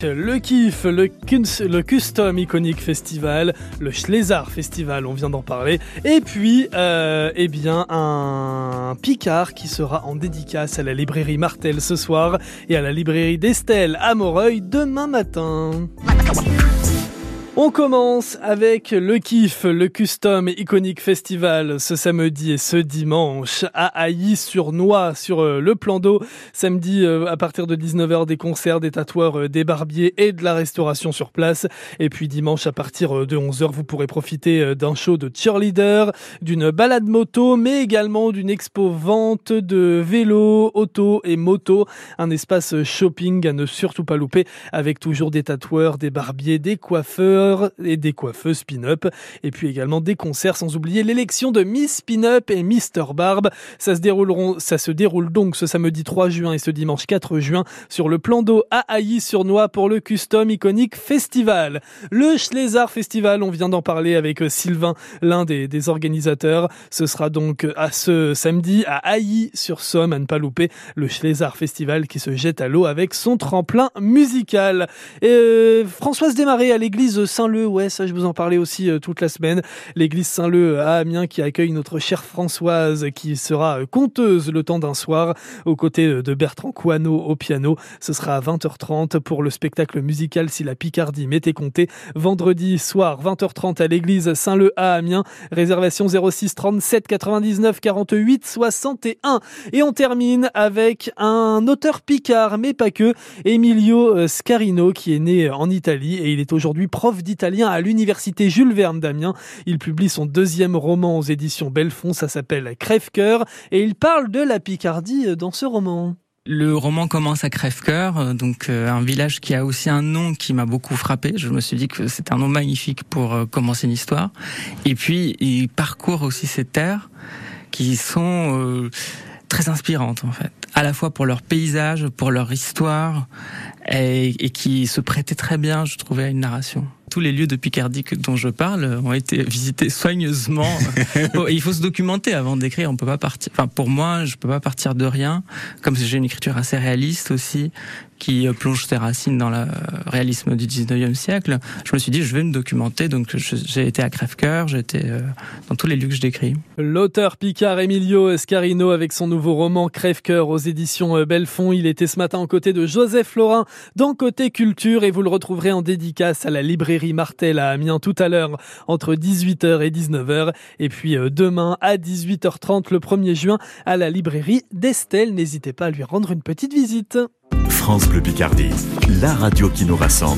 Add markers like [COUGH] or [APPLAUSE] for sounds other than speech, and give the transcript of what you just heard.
Le kiff, le, le, Custom Iconic Festival, le Schlesar Festival, on vient d'en parler, et puis, euh, eh bien, un Picard qui sera en dédicace à la librairie Martel ce soir et à la librairie d'Estelle à Moreuil demain matin. On commence avec le kiff, le Custom Iconic Festival ce samedi et ce dimanche à Hailly-sur-Noix sur euh, le plan d'eau. Samedi euh, à partir de 19h des concerts, des tatoueurs, euh, des barbiers et de la restauration sur place. Et puis dimanche à partir de 11h vous pourrez profiter d'un show de cheerleader, d'une balade moto mais également d'une expo vente de vélos, auto et moto. Un espace shopping à ne surtout pas louper avec toujours des tatoueurs, des barbiers, des coiffeurs et des coiffeuses pin-up. Et puis également des concerts, sans oublier l'élection de Miss Pin-up et Mr. Barbe. Ça se, dérouleront, ça se déroule donc ce samedi 3 juin et ce dimanche 4 juin sur le plan d'eau à Hailly-sur-Noix pour le Custom Iconic Festival. Le Schlesar Festival, on vient d'en parler avec Sylvain, l'un des, organisateurs. Ce sera donc à ce samedi à Hailly-sur-Somme, à ne pas louper, le Schlesar Festival qui se jette à l'eau avec son tremplin musical. Et euh, Françoise Desmarais à l'église Saint-Leu, ouais, ça je vous en parlais aussi euh, toute la semaine. L'église Saint-Leu à Amiens qui accueille notre chère Françoise qui sera euh, conteuse le temps d'un soir aux côtés euh, de Bertrand Coineau au piano. Ce sera à 20h30 pour le spectacle musical Si la Picardie m'était compté. Vendredi soir, 20h30 à l'église Saint-Leu à Amiens. Réservation 06 37 99 48 61. Et on termine avec un auteur picard, mais pas que, Emilio Scarino, qui est né en Italie et il est aujourd'hui prof d'italien à l'université Jules Verne d'Amiens. Il publie son deuxième roman aux éditions Belfond, ça s'appelle Crève-cœur, et il parle de la Picardie dans ce roman. Le roman commence à Crève-Cœur, donc euh, un village qui a aussi un nom qui m'a beaucoup frappé. Je me suis dit que c'est un nom magnifique pour euh, commencer une histoire. Et puis, il parcourt aussi ces terres qui sont euh, très inspirantes en fait, à la fois pour leur paysage, pour leur histoire, et, et qui se prêtaient très bien, je trouvais, à une narration tous les lieux de Picardie dont je parle ont été visités soigneusement. [LAUGHS] il faut se documenter avant d'écrire. On peut pas partir. Enfin, pour moi, je peux pas partir de rien. Comme j'ai une écriture assez réaliste aussi, qui plonge ses racines dans le réalisme du 19e siècle, je me suis dit, je vais me documenter. Donc, j'ai été à Crève-Cœur, j'ai été euh, dans tous les lieux que. L'auteur Picard Emilio Scarino avec son nouveau roman Crève-Cœur aux éditions euh, Belfond. Il était ce matin aux côtés de Joseph Laurin dans Côté Culture et vous le retrouverez en dédicace à la librairie Martel à Amiens tout à l'heure entre 18h et 19h. Et puis euh, demain à 18h30 le 1er juin à la librairie d'Estelle. N'hésitez pas à lui rendre une petite visite. France Bleu Picardie, la radio qui nous rassemble.